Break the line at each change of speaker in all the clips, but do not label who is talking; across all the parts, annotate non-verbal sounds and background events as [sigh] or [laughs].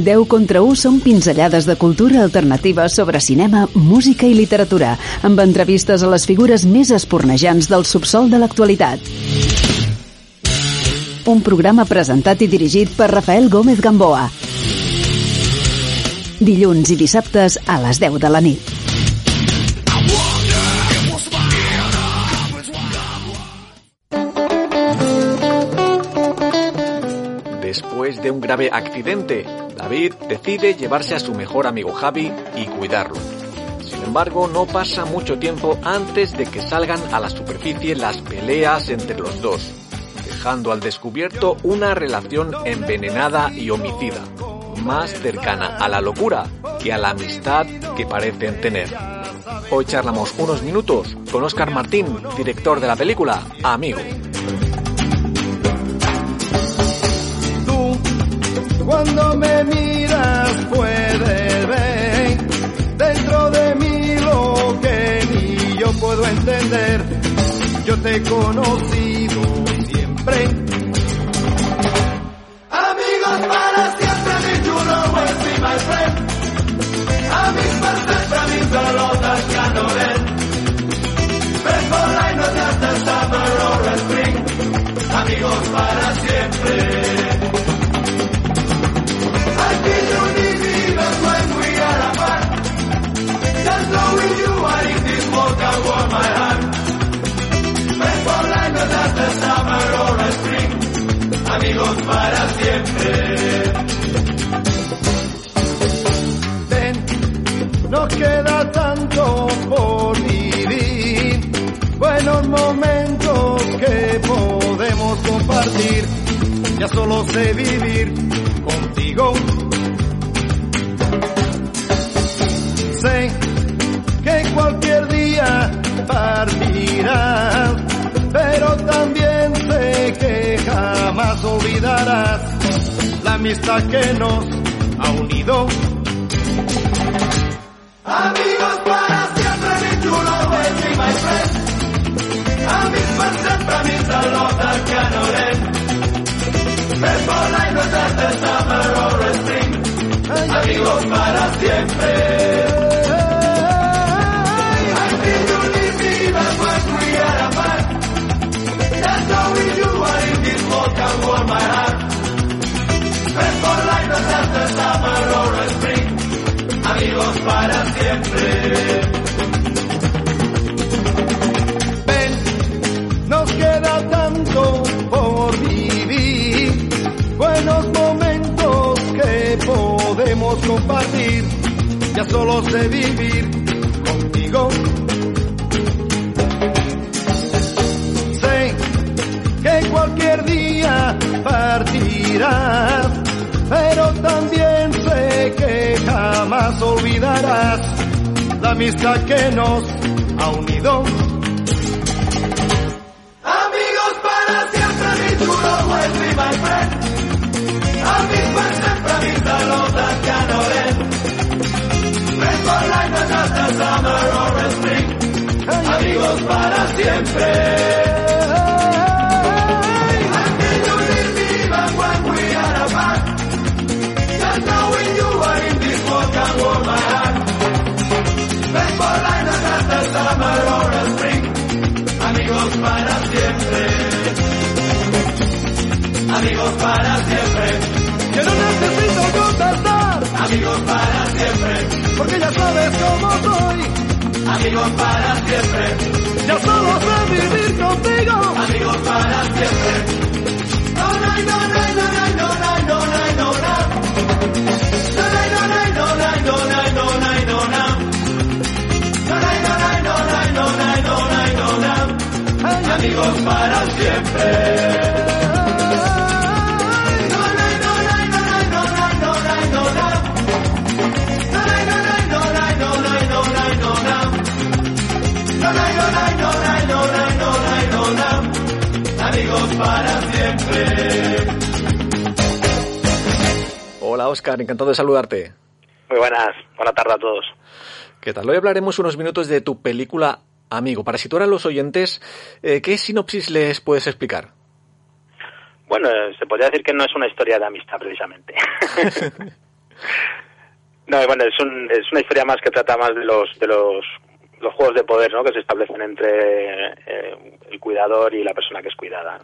10 contra 1 són pinzellades de cultura alternativa sobre cinema, música i literatura, amb entrevistes a les figures més espornejants del subsol de l'actualitat. Un programa presentat i dirigit per Rafael Gómez Gamboa. Dilluns i dissabtes a les 10 de la nit.
Después de un grave accidente, David decide llevarse a su mejor amigo Javi y cuidarlo. Sin embargo, no pasa mucho tiempo antes de que salgan a la superficie las peleas entre los dos, dejando al descubierto una relación envenenada y homicida, más cercana a la locura que a la amistad que parecen tener. Hoy charlamos unos minutos con Oscar Martín, director de la película Amigo.
Cuando me miras puedes ver dentro de mí lo que ni yo puedo entender. Yo te he conocido siempre. Amigos para siempre, mi you know will my friend. Amigos para siempre, mi que no ven. Friends for life, no just the spring. Amigos para siempre. amigos para siempre. Ven, no queda tanto por vivir, buenos momentos que podemos compartir, ya solo sé vivir contigo. olvidarás la amistad que nos ha unido. Amigos para siempre, mi true love my friend. Amigos for sempre, means a love that cannot end. Friends for life, no summer spring. Amigos para siempre. Amigos para siempre. Ven, nos queda tanto por vivir, buenos momentos que podemos compartir, ya solo sé vivir contigo. Sé que cualquier día partirás, pero también sé que jamás olvidarás la amistad que nos ha unido. Amigos para siempre, mi chulo, will be my friend. Amigos para siempre, mi salota, canoren. Friends for life, no just the summer or spring. Amigos para siempre. amigos para siempre. Yo no necesito contestar, amigos para siempre, porque ya sabes cómo soy, amigos para siempre. Ya solo sé vivir contigo, amigos para siempre. No, no, no, amigos para siempre. Amigos para siempre.
Hola Oscar, encantado de saludarte.
Muy buenas, buena tarde a todos.
¿Qué tal? Hoy hablaremos unos minutos de tu película Amigo. Para situar a los oyentes, eh, ¿qué sinopsis les puedes explicar?
Bueno, se podría decir que no es una historia de amistad precisamente. [laughs] [laughs] no, bueno, es, un, es una historia más que trata más de los de los, los juegos de poder, ¿no? Que se establecen entre eh, el cuidador y la persona que es cuidada.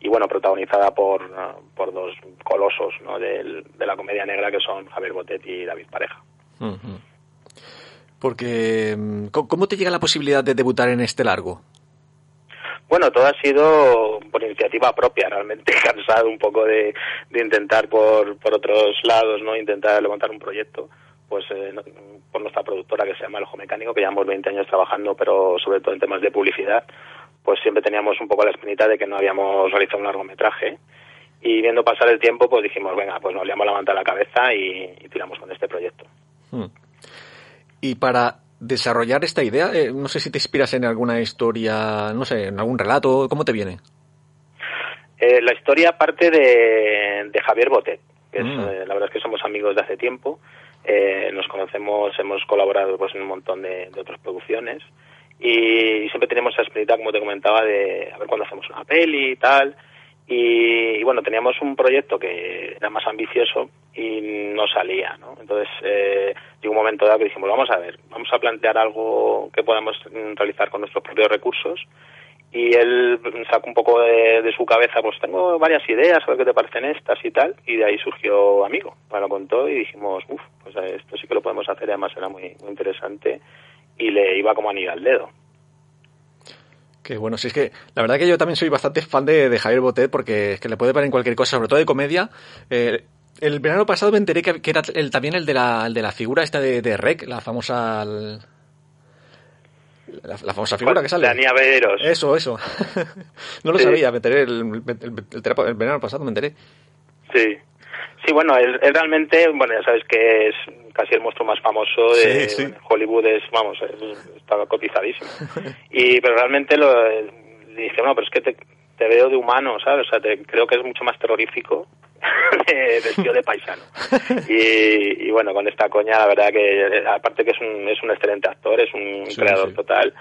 Y bueno, protagonizada por, por dos colosos ¿no? de, la comedia negra que son Javier Botet y David Pareja.
Porque, ¿cómo te llega la posibilidad de debutar en este largo?
Bueno, todo ha sido por iniciativa propia, realmente [laughs] cansado un poco de, intentar por, por otros lados, ¿no? Intentar levantar un proyecto, pues eh, por nuestra productora que se llama El Ojo Mecánico, que llevamos 20 años trabajando, pero sobre todo en temas de publicidad, pues siempre teníamos un poco la espinita de que no habíamos realizado un largometraje. Y viendo pasar el tiempo, pues dijimos, venga, pues nos liamos la manta a la cabeza y, tiramos con este proyecto. Hmm.
Y para desarrollar esta idea, eh, no sé si te inspiras en alguna historia, no sé, en algún relato, ¿cómo te viene?
Eh, la historia parte de, Javier Botet, que mm. eh, la verdad es que somos amigos de hace tiempo, nos conocemos, hemos colaborado pues en un montón de, otras producciones y, siempre tenemos esa espinita, como te comentaba, de a ver cuándo hacemos una peli y tal. Y, bueno, teníamos un proyecto que era más ambicioso y no salía, ¿no? Entonces, eh, llegó un momento dado que dijimos, vamos a ver, vamos a plantear algo que podamos realizar con nuestros propios recursos. Y él sacó un poco de, su cabeza, pues tengo varias ideas, a ver qué te parecen estas y tal. Y de ahí surgió Amigo. Me lo contó y dijimos, uff, pues esto sí que lo podemos hacer, además era muy, muy interesante. Y le iba como anillo al dedo.
Que bueno, si es que la verdad que yo también soy bastante fan de, Javier Botet porque es que le puede parar en cualquier cosa, sobre todo de comedia. Eh, el verano pasado me enteré que, era el, también el de la, de la figura esta de, de la famosa... La, famosa figura que sale.
Dani Averos.
Eso, eso. [laughs] no lo sabía, me enteré el, el, verano pasado, me enteré.
Sí. Sí, bueno, él, realmente, bueno, ya sabes que es casi el monstruo más famoso de Hollywood, es, vamos, estaba cotizadísimo. [laughs] Y, pero realmente lo dice, bueno, pero es que te, te veo de humano, ¿sabes? O sea, te, creo que es mucho más terrorífico [laughs] de, vestido de paisano. Y, y, bueno, con esta coña, la verdad que, aparte que es un, es un excelente actor, es un creador total,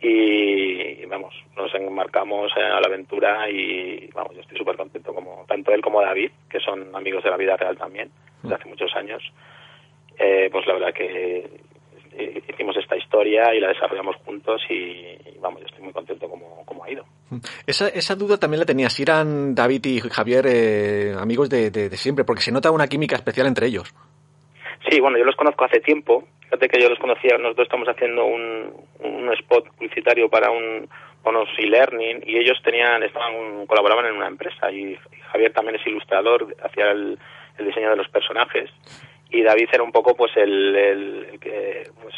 y vamos, nos enmarcamos a la aventura y vamos, yo estoy súper contento como tanto él como David, que son amigos de la vida real también, desde hace muchos años, eh, pues la verdad que hicimos esta historia y la desarrollamos juntos y, vamos, yo estoy muy contento como, como ha ido.
Esa, esa duda también la tenía, si eran David y Javier eh, amigos de, de siempre, porque se nota una química especial entre ellos.
Sí, bueno, yo los conozco hace tiempo. Fíjate que yo los conocía, nosotros estamos haciendo un, un spot publicitario para un unos e-learning y ellos tenían, estaban, colaboraban en una empresa y Javier también es ilustrador, hacía el, diseño de los personajes y David era un poco pues el, el, que pues,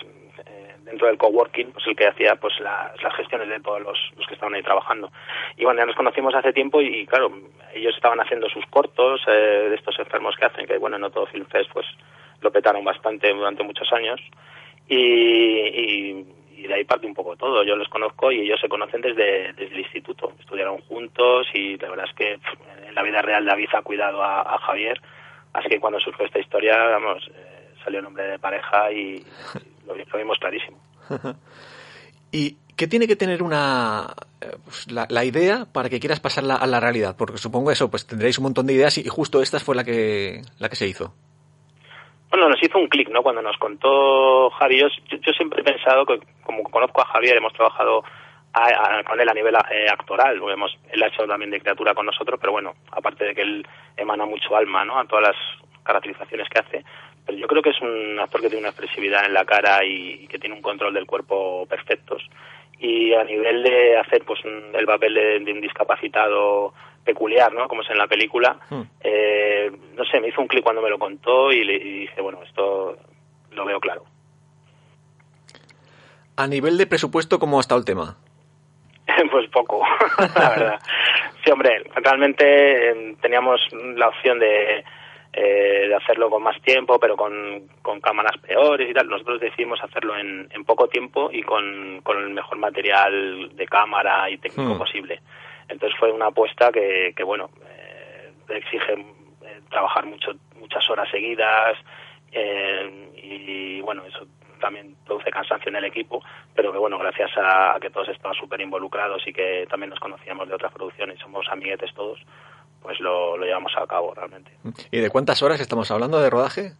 eh, dentro del coworking pues el que hacía pues las gestiones de todos los, los, que estaban ahí trabajando. Y bueno ya nos conocimos hace tiempo y, claro ellos estaban haciendo sus cortos eh, de estos enfermos que hacen que bueno no todo Film Fest pues lo petaron bastante durante muchos años. Y, de ahí parte un poco todo. Yo los conozco y ellos se conocen desde, desde el instituto, estudiaron juntos y la verdad es que en la vida real David ha cuidado a, Javier, así que cuando surgió esta historia, vamos, eh, salió el nombre de pareja y [laughs] lo, vimos clarísimo. [laughs]
¿Y qué tiene que tener una eh, pues, la, idea para que quieras pasarla a la realidad? Porque supongo eso, pues tendréis un montón de ideas y, justo esta fue la que la que se hizo.
Bueno, nos hizo un clic, ¿no? Cuando nos contó Javi, yo, yo, siempre he pensado que, como conozco a Javier, hemos trabajado con él a nivel eh, actoral, hemos, él ha hecho también de criatura con nosotros, pero bueno, aparte de que él emana mucho alma, ¿no? A todas las caracterizaciones que hace, pero yo creo que es un actor que tiene una expresividad en la cara y, que tiene un control del cuerpo perfectos. Y a nivel de hacer pues el papel de un discapacitado peculiar, ¿no? Como es en la película. Hmm. Eh, no sé, me hizo un clic cuando me lo contó y, le, dije, bueno, esto lo veo claro.
A nivel de presupuesto, ¿cómo ha estado el tema? [laughs]
pues poco, [laughs] la verdad. Sí, hombre, realmente em, teníamos la opción de, eh, de hacerlo con más tiempo, pero con, con, cámaras peores y tal. Nosotros decidimos hacerlo en, en poco tiempo y con, con, el mejor material de cámara y técnico hmm. posible. Entonces fue una apuesta que, que bueno, eh, exige eh, trabajar mucho, muchas horas seguidas eh, y bueno, eso también produce cansancio en el equipo, pero que bueno, gracias a, que todos estaban súper involucrados y que también nos conocíamos de otras producciones, somos amiguetes todos, pues lo, lo llevamos a cabo realmente.
¿Y de cuántas horas estamos hablando de rodaje?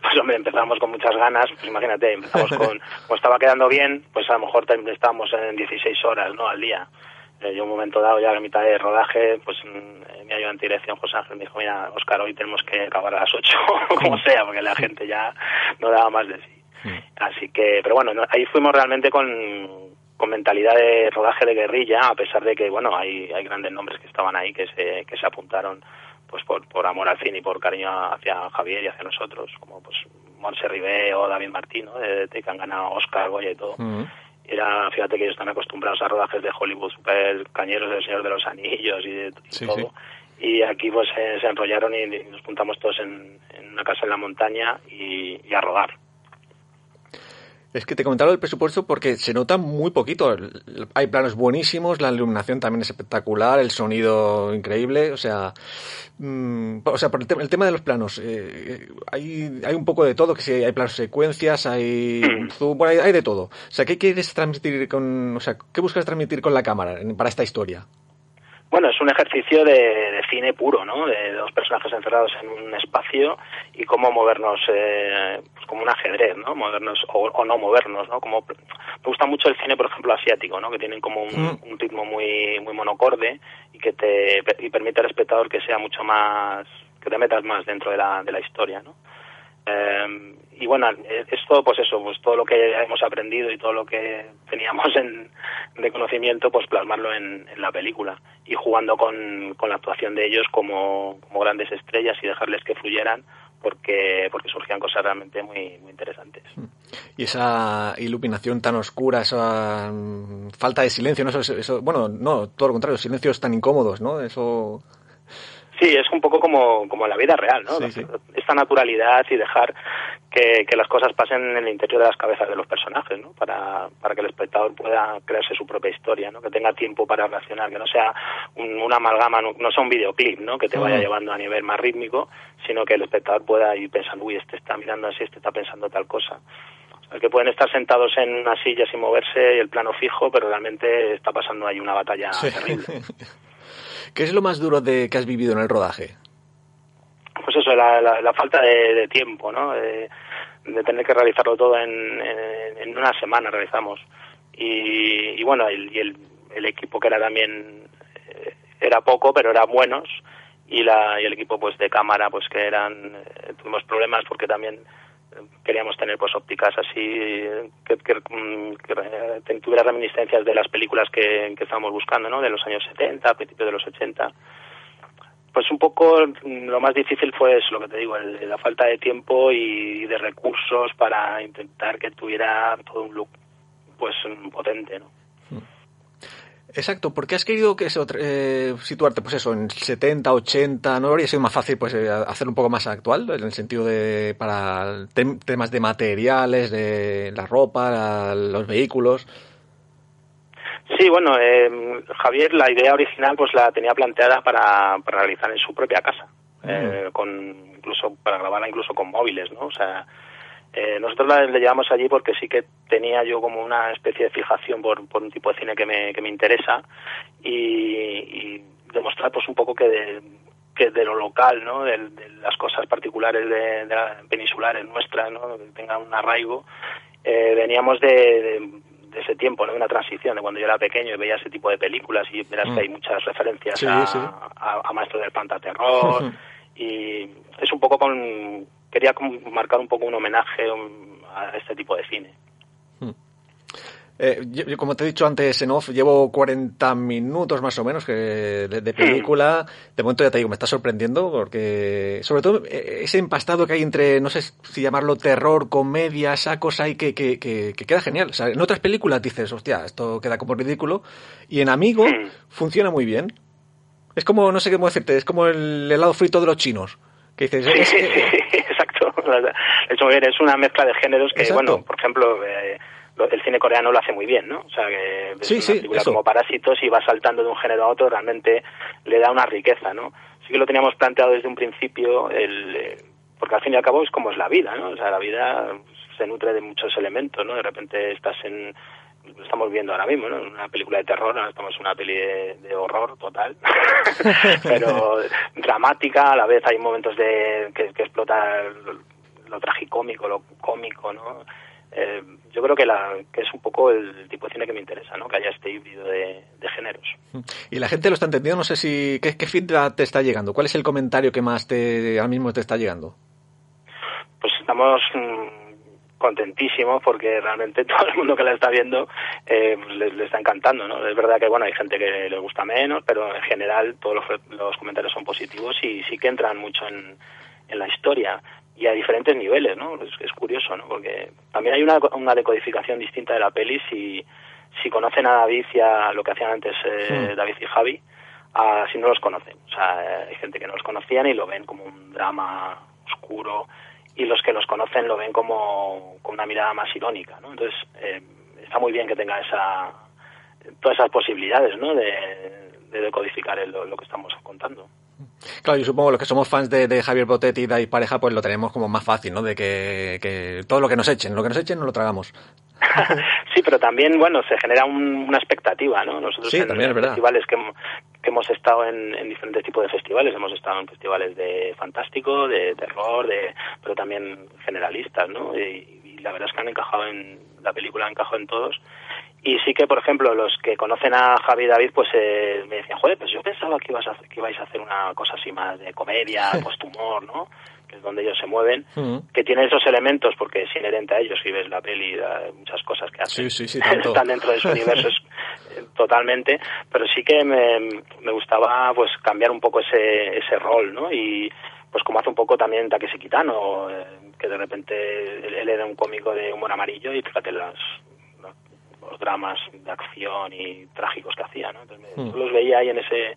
pues hombre, empezamos con muchas ganas, pues imagínate, empezamos con, [laughs] como estaba quedando bien, pues a lo mejor estábamos en 16 horas, ¿no? Al día. Eh, yo un momento dado, ya a la mitad de rodaje, pues mi ayudante de dirección, José Ángel, me dijo, mira, Oscar, hoy tenemos que acabar a las 8, [laughs] como sea, porque la gente ya no daba más de sí. Así que, pero bueno, ahí fuimos realmente con, con mentalidad de rodaje de guerrilla, a pesar de que, bueno, hay, hay grandes nombres que estaban ahí, que se, que se apuntaron pues por, por amor al cine y por cariño hacia Javier y hacia nosotros, como pues Monse Ribé o David Martín, de, que han ganado Oscar, Goya y todo. Era, fíjate que ellos están acostumbrados a rodajes de Hollywood super cañeros del Señor de los Anillos y, de, todo. Y aquí pues se enrollaron y, nos juntamos todos en, una casa en la montaña y a rodar.
Es que te comentaba el presupuesto porque se nota muy poquito. Hay planos buenísimos, la iluminación también es espectacular, el sonido increíble. O sea, mm, o sea por el, tema de los planos, eh, hay, hay un poco de todo, que si hay planos secuencias, hay zoom, hay, hay, de todo. O sea, ¿qué quieres transmitir con, o sea, qué buscas transmitir con la cámara para esta historia?
Bueno, es un ejercicio de, cine puro, ¿no? De, dos personajes encerrados en un espacio y cómo movernos, eh, pues como un ajedrez, ¿no? Movernos o, no movernos, ¿no? Como me gusta mucho el cine, por ejemplo, asiático, ¿no? Que tienen como un, mm. ritmo muy muy monocorde y que te y permite al espectador que sea mucho más que te metas más dentro de la, de la historia, ¿no? Eh, y bueno, esto, pues eso, pues todo lo que hemos aprendido y todo lo que teníamos en, de conocimiento, pues plasmarlo en, la película y jugando con, con la actuación de ellos como, grandes estrellas y dejarles que fluyeran porque porque surgían cosas realmente muy, muy interesantes.
Y esa iluminación tan oscura, esa mm, falta de silencio, ¿no? Eso, eso, bueno, no, todo lo contrario, silencios tan incómodos, ¿no? Eso
Sí, es un poco como, como la vida real, ¿no? Esta naturalidad y dejar que, que, las cosas pasen en el interior de las cabezas de los personajes, ¿no? Para, para que el espectador pueda crearse su propia historia, ¿no? Que tenga tiempo para reaccionar, que no sea un, una amalgama, no, sea un videoclip, ¿no? Que te vaya llevando a nivel más rítmico, sino que el espectador pueda ir pensando, uy, este está mirando así, este está pensando tal cosa. Que pueden estar sentados en una silla sin moverse y el plano fijo, pero realmente está pasando ahí una batalla terrible. [laughs]
¿Qué es lo más duro de que has vivido en el rodaje?
Pues eso, la, falta de, tiempo, ¿no? De, tener que realizarlo todo en, una semana realizamos. Y, bueno, y el, equipo que era también eh, era poco, pero eran buenos. Y, la, y el equipo pues de cámara, pues que eran, eh, tuvimos problemas porque también queríamos tener pues ópticas así que, que, que, tuviera reminiscencias de las películas que, que estábamos buscando, ¿no? De los años 70, a principios de los 80. Pues un poco lo más difícil fue eso, lo que te digo, la falta de tiempo y de recursos para intentar que tuviera todo un look pues potente, ¿no?
Exacto, porque has querido que eso, eh, situarte, pues eso, en 70, 80, ¿no habría sido más fácil pues eh, hacer un poco más actual, en el sentido de, para temas de materiales, de la ropa, los vehículos?
Sí, bueno, eh, Javier, la idea original pues la tenía planteada para, para realizar en su propia casa, mm. eh, con incluso para grabarla incluso con móviles, ¿no? O sea, eh, nosotros la, le llevamos allí porque sí que tenía yo como una especie de fijación por, por un tipo de cine que me, que me interesa y, demostrar pues un poco que de, que de lo local, ¿no? De, las cosas particulares de, de la peninsulares nuestras, ¿no? Que tengan un arraigo. Eh, veníamos de, de, ese tiempo, ¿no? De una transición, de cuando yo era pequeño y veía ese tipo de películas y verás que mm. hay muchas referencias a, A, a, Maestro del Pantaterror [laughs] y es un poco con quería marcar un poco un homenaje a este tipo de cine. Hmm.
Eh, yo, como te he dicho antes en off, llevo 40 minutos más o menos que de, película. De momento ya te digo, me está sorprendiendo porque, sobre todo, eh, ese empastado que hay entre, no sé si llamarlo terror, comedia, esa cosa ahí que, que, que, queda genial. O sea, en otras películas dices, hostia, esto queda como ridículo. Y en Amigo hmm. funciona muy bien. Es como, no sé cómo decirte, es como el helado frito de los chinos. Que dices, [laughs] [laughs]
hecho bien, es una mezcla de géneros que, bueno, por ejemplo, eh, el cine coreano lo hace muy bien, ¿no? O sea, que es una película como Parásitos y va saltando de un género a otro, realmente le da una riqueza, ¿no? Sí que lo teníamos planteado desde un principio, el, eh, porque al fin y al cabo es como es la vida, ¿no? O sea, la vida se nutre de muchos elementos, ¿no? De repente estás en lo estamos viendo ahora mismo, ¿no? Una película de terror, ahora estamos en una peli de, horror total, [laughs] pero dramática, a la vez hay momentos de que, que explota lo tragicómico, lo cómico, ¿no? Eh, yo creo que, la, que es un poco el tipo de cine que me interesa, ¿no? Que haya este híbrido de, géneros.
Y la gente lo está entendiendo, no sé si... ¿Qué, qué feedback te está llegando? ¿Cuál es el comentario que más te, ahora mismo te está llegando?
Pues estamos mm, contentísimos porque realmente [laughs] todo el mundo que la está viendo eh, pues le, está encantando, ¿no? Es verdad que, bueno, hay gente que le gusta menos, pero en general todos los, los comentarios son positivos y sí que entran mucho en, en la historia y a diferentes niveles, ¿no? Es, curioso, ¿no? Porque también hay una, una decodificación distinta de la peli si, si conocen a David y a lo que hacían antes eh, David y Javi, a si no los conocen. O sea, hay gente que no los conocían y lo ven como un drama oscuro y los que los conocen lo ven como con una mirada más irónica, ¿no? Entonces, eh, está muy bien que tenga esa todas esas posibilidades, ¿no? De, de decodificar lo que estamos contando.
Claro, yo supongo los que somos fans de, Javier Botet y de pareja, pues lo tenemos como más fácil, ¿no? De que, todo lo que nos echen, lo que nos echen no lo tragamos. [laughs]
sí, pero también, bueno, se genera una expectativa, ¿no?
Nosotros en también
festivales que, que hemos estado en, diferentes tipos de festivales, hemos estado en festivales de fantástico, de terror, de, pero también generalistas, ¿no? Y, la verdad es que han encajado en, la película ha encajado en todos y sí que, por ejemplo, los que conocen a Javi y David, pues eh, me decían, joder, pues yo pensaba que, ibas a, que ibais a hacer una cosa así más de comedia, [laughs] postumor, ¿no? Que es donde ellos se mueven, que tiene esos elementos, porque es inherente a ellos, si ves la peli, muchas cosas que hacen [laughs] están dentro de su universo eh, totalmente, pero sí que me, me gustaba pues cambiar un poco ese, ese rol, ¿no? Y pues como hace un poco también Takeshi Kitano, eh, que de repente él, él, era un cómico de humor amarillo y fíjate las los dramas de acción y trágicos que hacía, ¿no? Entonces, hmm. los veía ahí en ese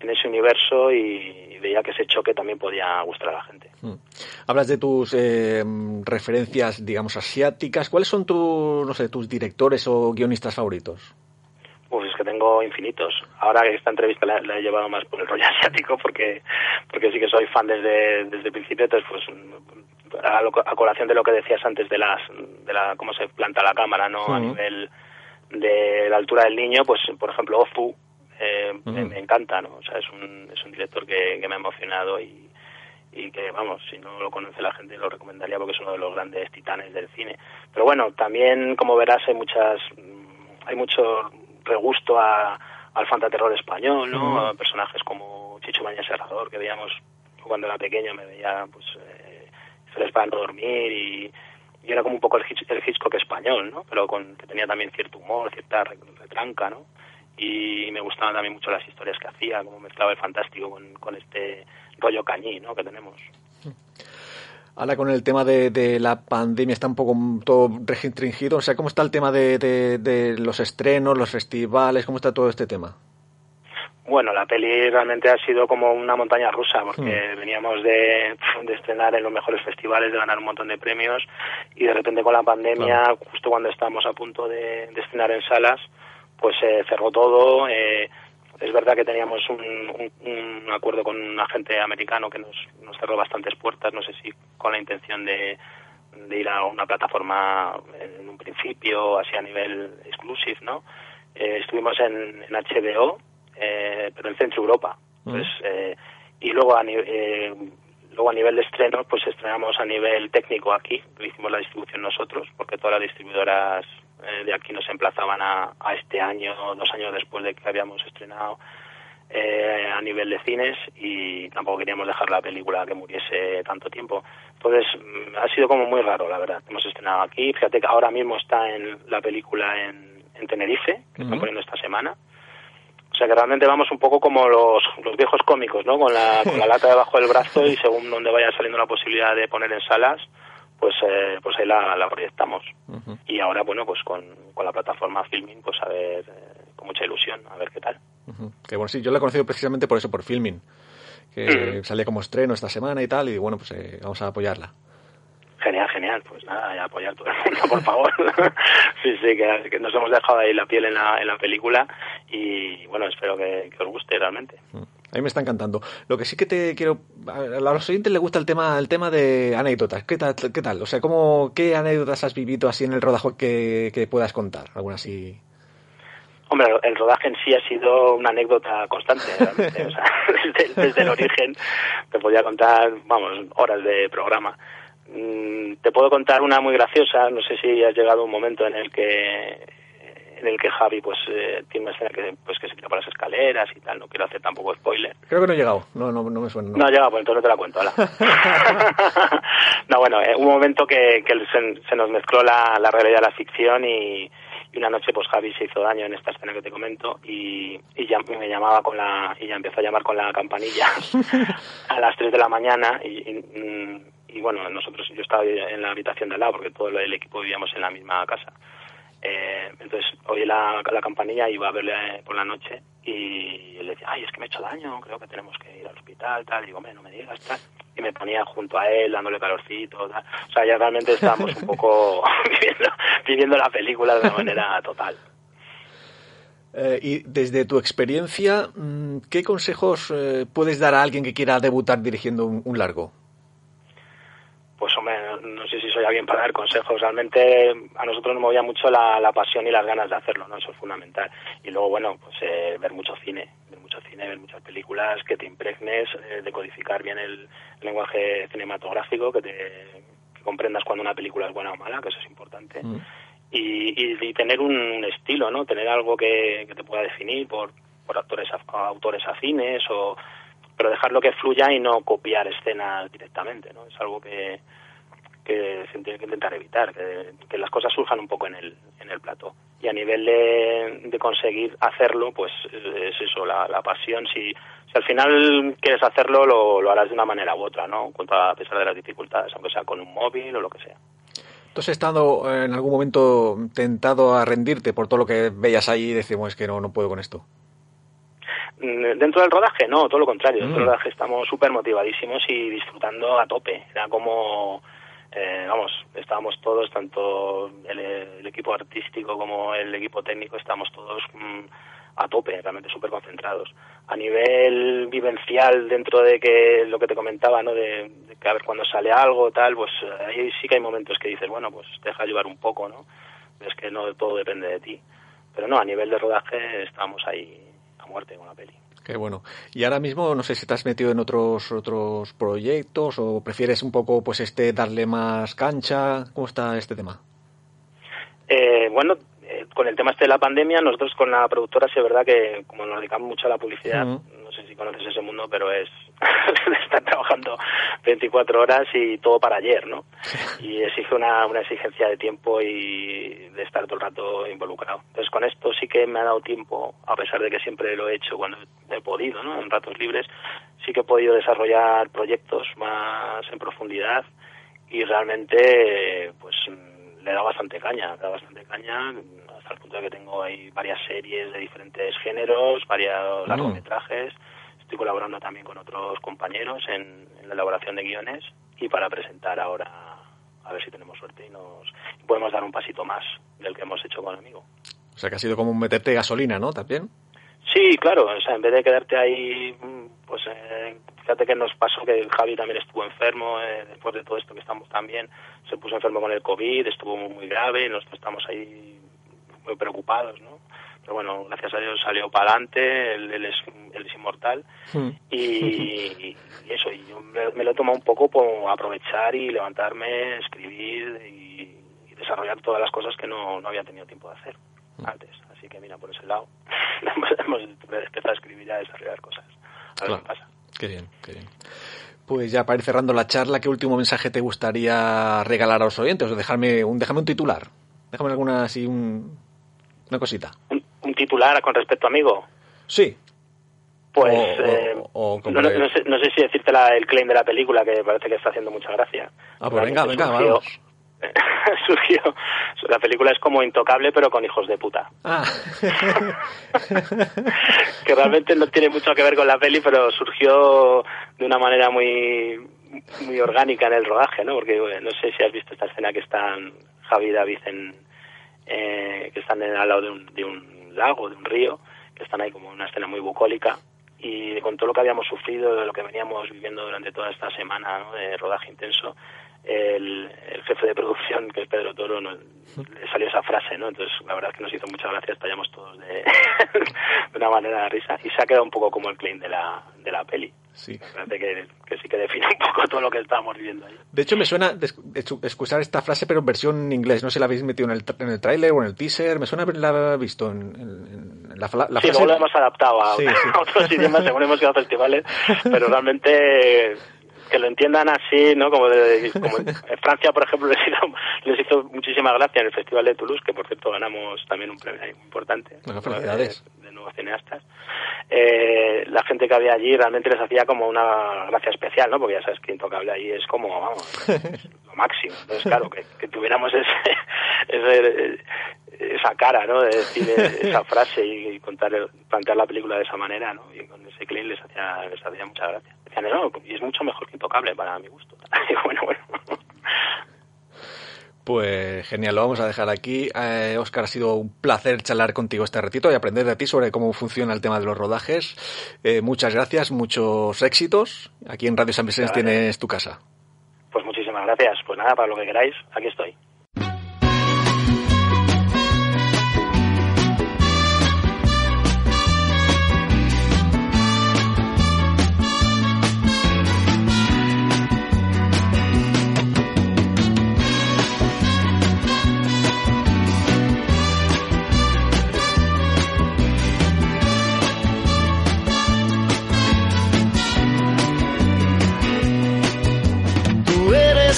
en ese universo y veía que ese choque también podía gustar a la gente. Hmm.
Hablas de tus eh, referencias, digamos, asiáticas. ¿Cuáles son tus, no sé, tus directores o guionistas favoritos?
Pues es que tengo infinitos. Ahora que esta entrevista la, he llevado más por el rollo [laughs] asiático porque porque sí que soy fan desde, desde el principio, entonces pues a, colación de lo que decías antes de las de la cómo se planta la cámara no a nivel de la altura del niño pues por ejemplo Ozu eh, me, encanta no o sea es un es un director que, me ha emocionado y que vamos si no lo conoce la gente lo recomendaría porque es uno de los grandes titanes del cine pero bueno también como verás hay muchas hay mucho regusto a, al fantaterror español no a personajes como Chicho Baña Serrador que veíamos cuando era pequeño me veía pues eh, les para no dormir y, era como un poco el, el Hitchcock español, ¿no? Pero con, que tenía también cierto humor, cierta retranca, ¿no? Y me gustaban también mucho las historias que hacía, como mezclaba el fantástico con, con este rollo cañí, ¿no? Que tenemos.
Ahora con el tema de, de, la pandemia está un poco todo restringido, o sea, ¿cómo está el tema de, de, de los estrenos, los festivales, cómo está todo este tema?
Bueno, la peli realmente ha sido como una montaña rusa, porque hmm. veníamos de, de, estrenar en los mejores festivales, de ganar un montón de premios, y de repente con la pandemia, justo cuando estábamos a punto de, estrenar en salas, pues se cerró todo. Eh, es verdad que teníamos un, un, acuerdo con un agente americano que nos, nos cerró bastantes puertas, no sé si con la intención de, de ir a una plataforma en un principio, así a nivel exclusive, ¿no? Eh, estuvimos en, en HBO, eh, pero en Centro Europa. Pues, eh, y luego a, eh, luego a nivel de estrenos, pues estrenamos a nivel técnico aquí, hicimos la distribución nosotros, porque todas las distribuidoras eh, de aquí nos emplazaban a, a, este año, dos años después de que habíamos estrenado eh, a nivel de cines y tampoco queríamos dejar la película que muriese tanto tiempo. Entonces mm, ha sido como muy raro, la verdad. Hemos estrenado aquí, fíjate que ahora mismo está en la película en, en Tenerife, que están poniendo esta semana o sea que realmente vamos un poco como los, los viejos cómicos, ¿no? Con la, con la lata debajo del brazo y según donde vaya saliendo la posibilidad de poner en salas, pues eh, pues ahí la, la proyectamos. Y ahora, bueno, pues con, con la plataforma Filming, pues a ver, eh, con mucha ilusión, a ver qué tal.
Que bueno, sí, yo la he conocido precisamente por eso, por Filming, que sale como estreno esta semana y tal, y bueno, pues eh, vamos a apoyarla.
Genial, genial. Pues nada, apoyar todo el mundo, por favor. [laughs] sí, sí, que, nos hemos dejado ahí la piel en la, en la película y bueno, espero que, os guste realmente.
A mí me está encantando. Lo que sí que te quiero... A los oyentes les gusta el tema el tema de anécdotas. ¿Qué tal? ¿Qué tal? O sea, ¿cómo, ¿qué anécdotas has vivido así en el rodaje que, que puedas contar? ¿Alguna así...?
Hombre, el rodaje en sí ha sido una anécdota constante, o sea, [laughs] desde, desde el origen te podía contar, vamos, horas de programa Mm, te puedo contar una muy graciosa, no sé si has llegado un momento en el que en el que Javi pues eh, tiene una escena que pues que se tira por las escaleras y tal, no quiero hacer tampoco spoiler.
Creo que no he llegado, no, no, no me suena.
No, ha llegado, pues entonces no te la cuento, [laughs] [laughs] no, bueno, eh, un momento que, que se, nos mezcló la, la realidad y la ficción y, y una noche pues Javi se hizo daño en esta escena que te comento y, y ya me llamaba con la y ya empezó a llamar con la campanilla [laughs] a las 3 de la mañana y, y, bueno nosotros yo estaba en la habitación de al lado porque todo el equipo vivíamos en la misma casa eh, entonces oí la, la campanilla iba a verle por la noche y le decía ay es que me he hecho daño creo que tenemos que ir al hospital tal y digo no me digas tal y me ponía junto a él dándole calorcito. Tal. O sea, ya realmente estábamos un poco [laughs] [laughs] viviendo, viviendo la película de una manera total.
Eh, y desde tu experiencia, mm, ¿qué consejos eh, puedes dar a alguien que quiera debutar dirigiendo un, largo?
Pues hombre, no, sé si soy alguien para dar consejos. Realmente a nosotros nos movía mucho la, la, pasión y las ganas de hacerlo, ¿no? Eso es fundamental. Y luego, bueno, pues eh, ver mucho cine mucho cine, ver muchas películas, que te impregnes, eh, decodificar bien el, lenguaje cinematográfico, que te comprendas cuando una película es buena o mala, que eso es importante. Mm. Y, tener un estilo, ¿no? Tener algo que, te pueda definir por, por actores, autores afines o pero dejarlo que fluya y no copiar escenas directamente, ¿no? Es algo que, que se tiene que intentar evitar, que, las cosas surjan un poco en el, en el plato. Y a nivel de, de conseguir hacerlo, pues es eso, la, la pasión. Si, si al final quieres hacerlo, lo, lo harás de una manera u otra, ¿no? A pesar de las dificultades, aunque sea con un móvil o lo que sea.
¿Tú has estado en algún momento tentado a rendirte por todo lo que veías ahí y decimos que no, no puedo con esto?
Mm, dentro del rodaje, no, todo lo contrario. Dentro del mm. rodaje estamos súper motivadísimos y disfrutando a tope. Era como eh, vamos, estábamos todos, tanto el, equipo artístico como el equipo técnico, estamos todos mm, a tope, realmente súper concentrados. A nivel vivencial, dentro de que lo que te comentaba, ¿no? De, que a ver cuando sale algo, tal, pues ahí sí que hay momentos que dices, bueno, pues deja llevar un poco, ¿no? Es que no todo depende de ti. Pero no, a nivel de rodaje estamos ahí a muerte con la peli.
Qué bueno. Y ahora mismo no sé si te has metido en otros otros proyectos o prefieres un poco pues este darle más cancha. ¿Cómo está este tema?
Eh, bueno, eh, con el tema este de la pandemia, nosotros con la productora sí es verdad que como nos dedicamos mucho a la publicidad, no sé si conoces ese mundo, pero es [laughs] estar trabajando 24 horas y todo para ayer, ¿no? Y exige una, una exigencia de tiempo y de estar todo el rato involucrado. Entonces con esto sí que me ha dado tiempo, a pesar de que siempre lo he hecho cuando he podido, ¿no? En ratos libres, sí que he podido desarrollar proyectos más en profundidad y realmente pues le dado bastante caña, le dado bastante caña hasta el punto de que tengo ahí varias series de diferentes géneros, varios largometrajes estoy colaborando también con otros compañeros en, la elaboración de guiones y para presentar ahora, a ver si tenemos suerte y nos podemos dar un pasito más del que hemos hecho con el amigo.
O sea que ha sido como un meterte gasolina, ¿no? También.
Sí, claro, o sea, en vez de quedarte ahí, pues eh, fíjate que nos pasó que Javi también estuvo enfermo, eh, después de todo esto que estamos también, se puso enfermo con el COVID, estuvo muy, grave, nosotros estamos ahí muy preocupados, ¿no? pero bueno, gracias a Dios salió para adelante, él, es, es inmortal hmm. y, eso, y yo me, lo he tomado un poco por aprovechar y levantarme, escribir y, desarrollar todas las cosas que no, no había tenido tiempo de hacer hmm. antes. Así que mira, por ese lado [laughs] hemos empezado a escribir y a desarrollar cosas. A ver qué pasa.
Qué bien, qué bien. Pues ya para ir cerrando la charla, ¿qué último mensaje te gustaría regalar a los oyentes? O dejarme un, déjame un titular. Déjame alguna así, un, una cosita
un titular con respecto a Amigo?
Sí.
Pues eh, no, sé, si decirte el claim de la película, que parece que está haciendo mucha gracia.
Ah, pues venga, venga, vamos. [laughs] [laughs]
surgió. La película es como intocable, pero con hijos de puta.
Ah. [laughs]
que realmente no tiene mucho que ver con la peli, pero surgió de una manera muy muy orgánica en el rodaje, ¿no? Porque no sé si has visto esta escena que están Javi y David en, eh, que están al lado de un, de un lago, de un río, que están ahí como una escena muy bucólica. Y con todo lo que habíamos sufrido, de lo que veníamos viviendo durante toda esta semana de rodaje intenso, el, jefe de producción, que es Pedro Toro, le salió esa frase, ¿no? Entonces, la verdad es que nos hizo mucha gracia, estallamos todos de, [laughs] de una manera de risa y se ha quedado un poco como el claim de la, de la peli.
Sí.
Que, que, sí que define un poco todo lo que estábamos viendo ahí.
De hecho, me suena escuchar esta frase, pero en versión inglés. No sé si la habéis metido en el, en el tráiler o en el teaser. Me suena haberla visto en, en, la, la,
sí, luego lo hemos adaptado a, [laughs] otros idiomas según hemos ido a festivales, pero realmente que lo entiendan así, ¿no? Como, de, como [laughs] en Francia, por ejemplo, [laughs] les hizo, les hizo muchísima gracia en el Festival de Toulouse, que por cierto ganamos también un premio importante.
felicidades.
Nuevos cineastas. Eh, la gente que había allí realmente les hacía como una gracia especial, ¿no? Porque ya sabes que Intocable allí es como, vamos, [laughs] lo máximo. Entonces, claro, que, que tuviéramos ese, [laughs] ese, esa cara, ¿no? De decir esa [laughs] frase y, contar, plantear la película de esa manera, ¿no? Y con ese clean les hacía, les hacía mucha gracia. Decían, no, y es mucho mejor que Intocable para mi gusto. Y bueno, bueno.
Pues genial, lo vamos a dejar aquí. Eh, Oscar, ha sido un placer charlar contigo este ratito y aprender de ti sobre cómo funciona el tema de los rodajes. Eh, muchas gracias, muchos éxitos. Aquí en Radio San Vicente tienes tu casa.
Pues muchísimas gracias. Pues nada, para lo que queráis, aquí estoy.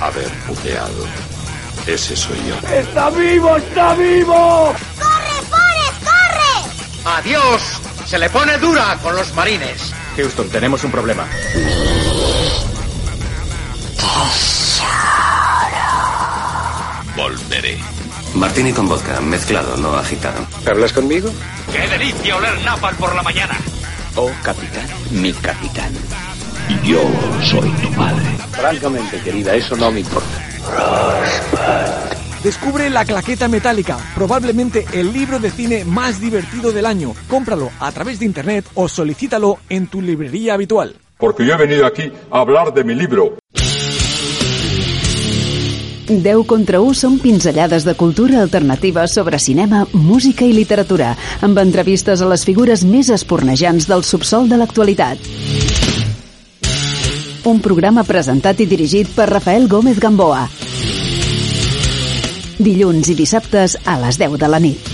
haber puteado. Ese soy yo.
¡Está vivo! ¡Está vivo!
¡Corre, Forrest, corre!
¡Adiós! Se le pone dura con los marines.
Houston, tenemos un problema.
Volveré.
Martini con vodka, mezclado, no agitado.
¿Hablas conmigo?
¡Qué delicia oler napal por la mañana!
Oh, capitán, mi capitán.
Y yo soy tu padre.
Francamente, querida, eso no me importa.
Descubre La Claqueta Metálica, probablemente el libro de cine más divertido del año. Cómpralo a través de internet o solicítalo en tu librería habitual.
Porque yo he venido aquí a hablar de mi libro.
10 contra 1 són pinzellades de cultura alternativa sobre cinema, música i literatura, amb entrevistes a les figures més espornejants del subsol de l'actualitat. Un programa presentat i dirigit per Rafael Gómez Gamboa. Dilluns i dissabtes a les 10 de la nit.